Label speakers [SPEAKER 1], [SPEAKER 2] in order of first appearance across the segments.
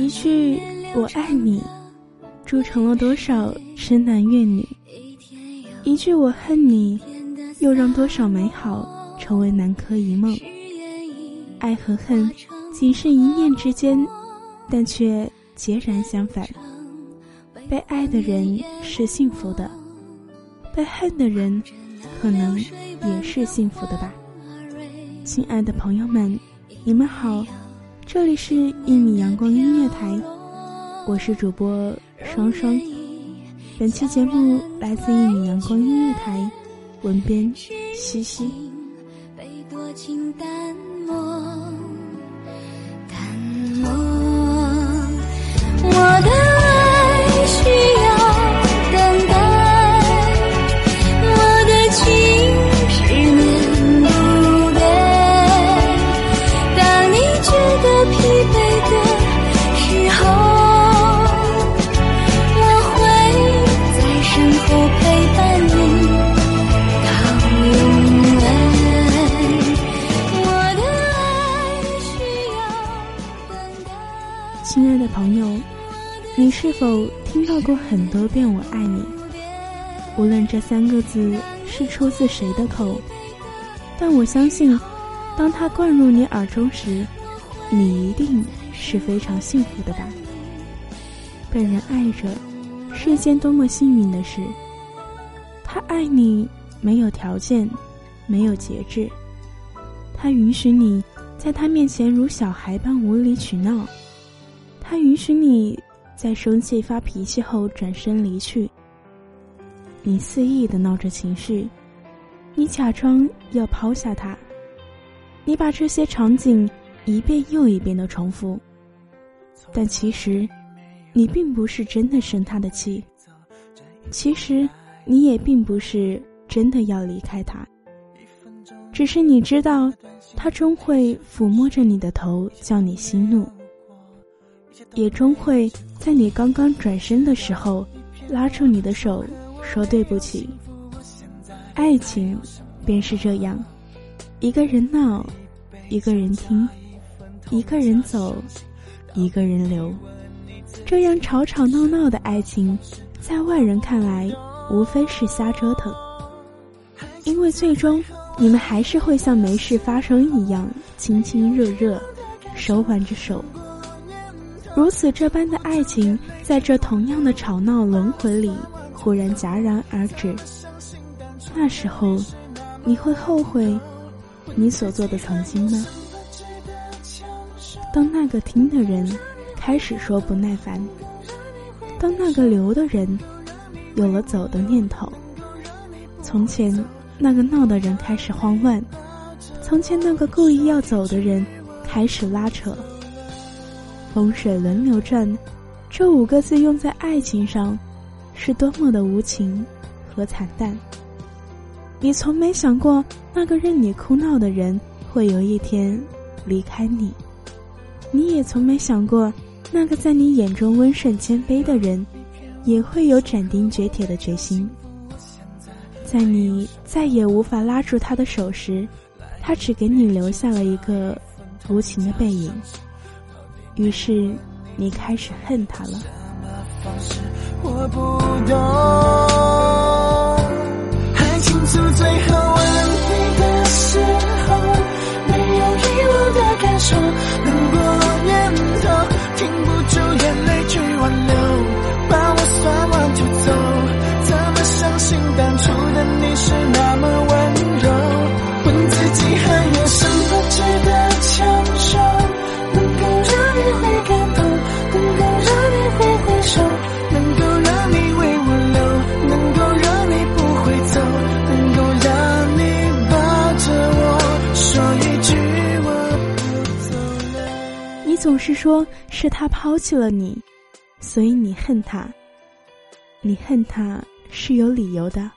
[SPEAKER 1] 一句“我爱你”，铸成了多少痴男怨女；一句“我恨你”，又让多少美好成为南柯一梦。爱和恨，仅是一念之间，但却截然相反。被爱的人是幸福的，被恨的人，可能也是幸福的吧。亲爱的朋友们，你们好。这里是《一米阳光音乐台》，我是主播双双。本期节目来自《一米阳光音乐台》，文编西西。亲爱的朋友，你是否听到过很多遍“我爱你”？无论这三个字是出自谁的口，但我相信，当它灌入你耳中时，你一定是非常幸福的吧。被人爱着，是一件多么幸运的事。他爱你，没有条件，没有节制，他允许你在他面前如小孩般无理取闹，他允许你。在生气发脾气后转身离去，你肆意的闹着情绪，你假装要抛下他，你把这些场景一遍又一遍的重复，但其实，你并不是真的生他的气，其实你也并不是真的要离开他，只是你知道，他终会抚摸着你的头，叫你息怒。也终会在你刚刚转身的时候，拉住你的手，说对不起。爱情便是这样，一个人闹，一个人听，一个人走，一个人留。这样吵吵闹闹的爱情，在外人看来，无非是瞎折腾。因为最终，你们还是会像没事发生一样，亲亲热热，手挽着手。如此这般的爱情，在这同样的吵闹轮回里，忽然戛然而止。那时候，你会后悔你所做的曾经吗？当那个听的人开始说不耐烦，当那个留的人有了走的念头，从前那个闹的人开始慌乱，从前那个故意要走的人开始拉扯。风水轮流转，这五个字用在爱情上，是多么的无情和惨淡。你从没想过，那个任你哭闹的人会有一天离开你；你也从没想过，那个在你眼中温顺谦卑的人，也会有斩钉截铁的决心。在你再也无法拉住他的手时，他只给你留下了一个无情的背影。于是，你开始恨他了。
[SPEAKER 2] 我不懂，
[SPEAKER 1] 是说是他抛弃了你，所以你恨他。你恨他是有理由的。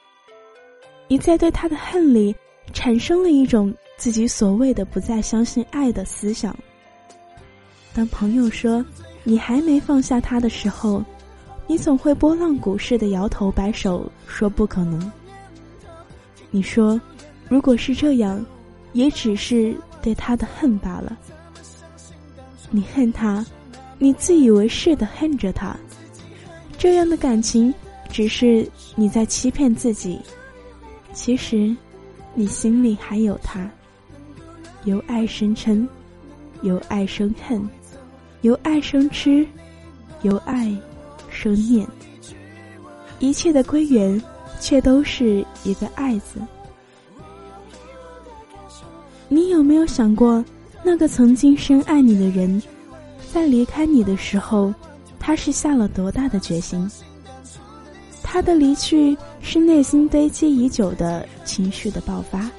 [SPEAKER 1] 你在对他的恨里产生了一种自己所谓的不再相信爱的思想。当朋友说你还没放下他的时候，你总会拨浪鼓似的摇头摆手，说不可能。你说，如果是这样，也只是对他的恨罢了。你恨他，你自以为是的恨着他，这样的感情只是你在欺骗自己。其实，你心里还有他。由爱生嗔，由爱生恨，由爱生痴，由爱。生念，一切的归元，却都是一个“爱”字。你有没有想过，那个曾经深爱你的人，在离开你的时候，他是下了多大的决心？他的离去是内心堆积已久的情绪的爆发。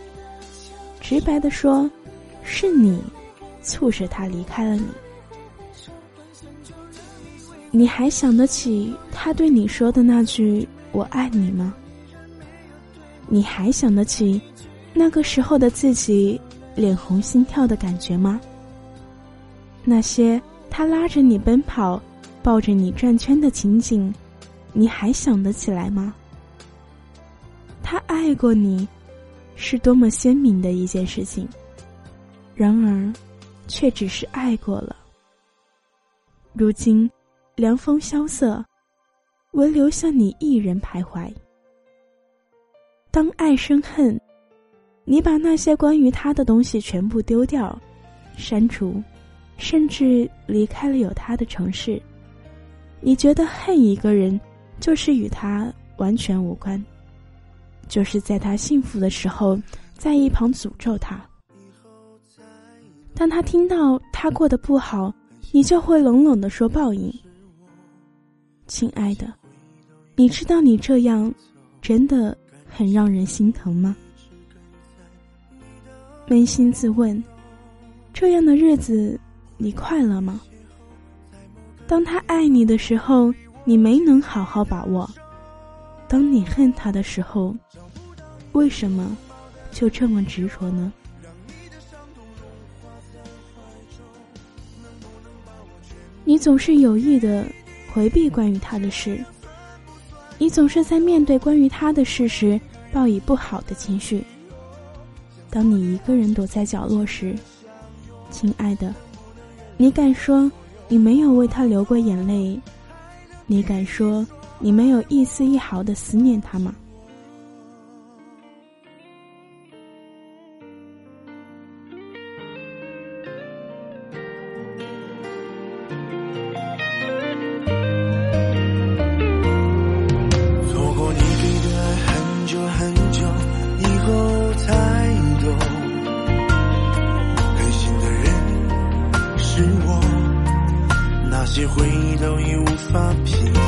[SPEAKER 1] 直白的说，是你促使他离开了你。你还想得起他对你说的那句“我爱你”吗？你还想得起那个时候的自己脸红心跳的感觉吗？那些他拉着你奔跑、抱着你转圈的情景，你还想得起来吗？他爱过你，是多么鲜明的一件事情。然而，却只是爱过了。如今。凉风萧瑟，唯留下你一人徘徊。当爱生恨，你把那些关于他的东西全部丢掉、删除，甚至离开了有他的城市。你觉得恨一个人，就是与他完全无关，就是在他幸福的时候，在一旁诅咒他。当他听到他过得不好，你就会冷冷的说报应。亲爱的，你知道你这样真的很让人心疼吗？扪心自问，这样的日子你快乐吗？当他爱你的时候，你没能好好把握；当你恨他的时候，为什么就这么执着呢？你总是有意的。回避关于他的事，你总是在面对关于他的事时抱以不好的情绪。当你一个人躲在角落时，亲爱的，你敢说你没有为他流过眼泪？你敢说你没有一丝一毫的思念他吗？
[SPEAKER 2] 这些回忆都已无法拼凑，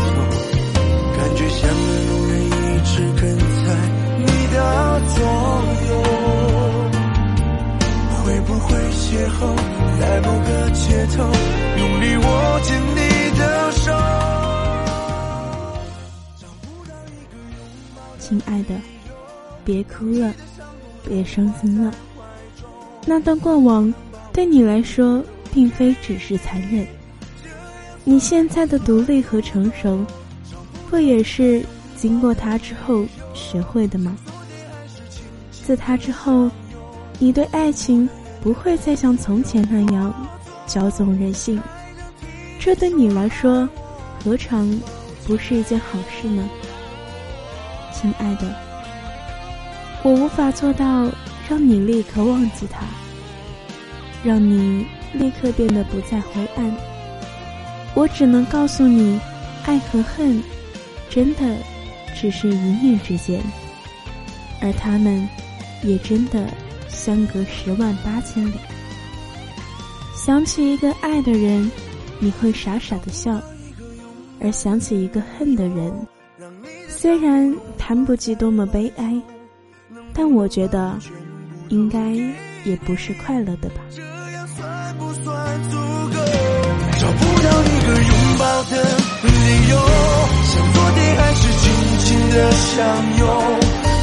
[SPEAKER 2] 感觉像个路人一直跟在你的左右。会不会邂逅在某个街头，用力握紧你的手。
[SPEAKER 1] 亲爱的，别哭了，别伤心了，那段过往对你来说并非只是残忍。你现在的独立和成熟，不也是经过他之后学会的吗？自他之后，你对爱情不会再像从前那样骄纵任性。这对你来说，何尝不是一件好事呢？亲爱的，我无法做到让你立刻忘记他，让你立刻变得不再灰暗。我只能告诉你，爱和恨，真的只是一念之间，而他们也真的相隔十万八千里。想起一个爱的人，你会傻傻的笑；而想起一个恨的人，虽然谈不及多么悲哀，但我觉得，应该也不是快乐的吧。
[SPEAKER 2] 不算足。找不到一个拥抱的理由，想昨天还是紧紧的相拥，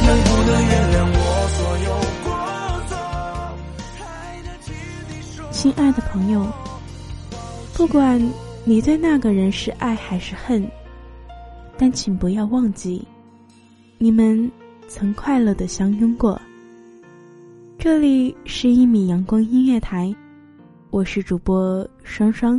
[SPEAKER 2] 能不能原谅我所有过错？
[SPEAKER 1] 亲爱的朋友，不管你对那个人是爱还是恨，但请不要忘记，你们曾快乐的相拥过。这里是一米阳光音乐台，我是主播双双，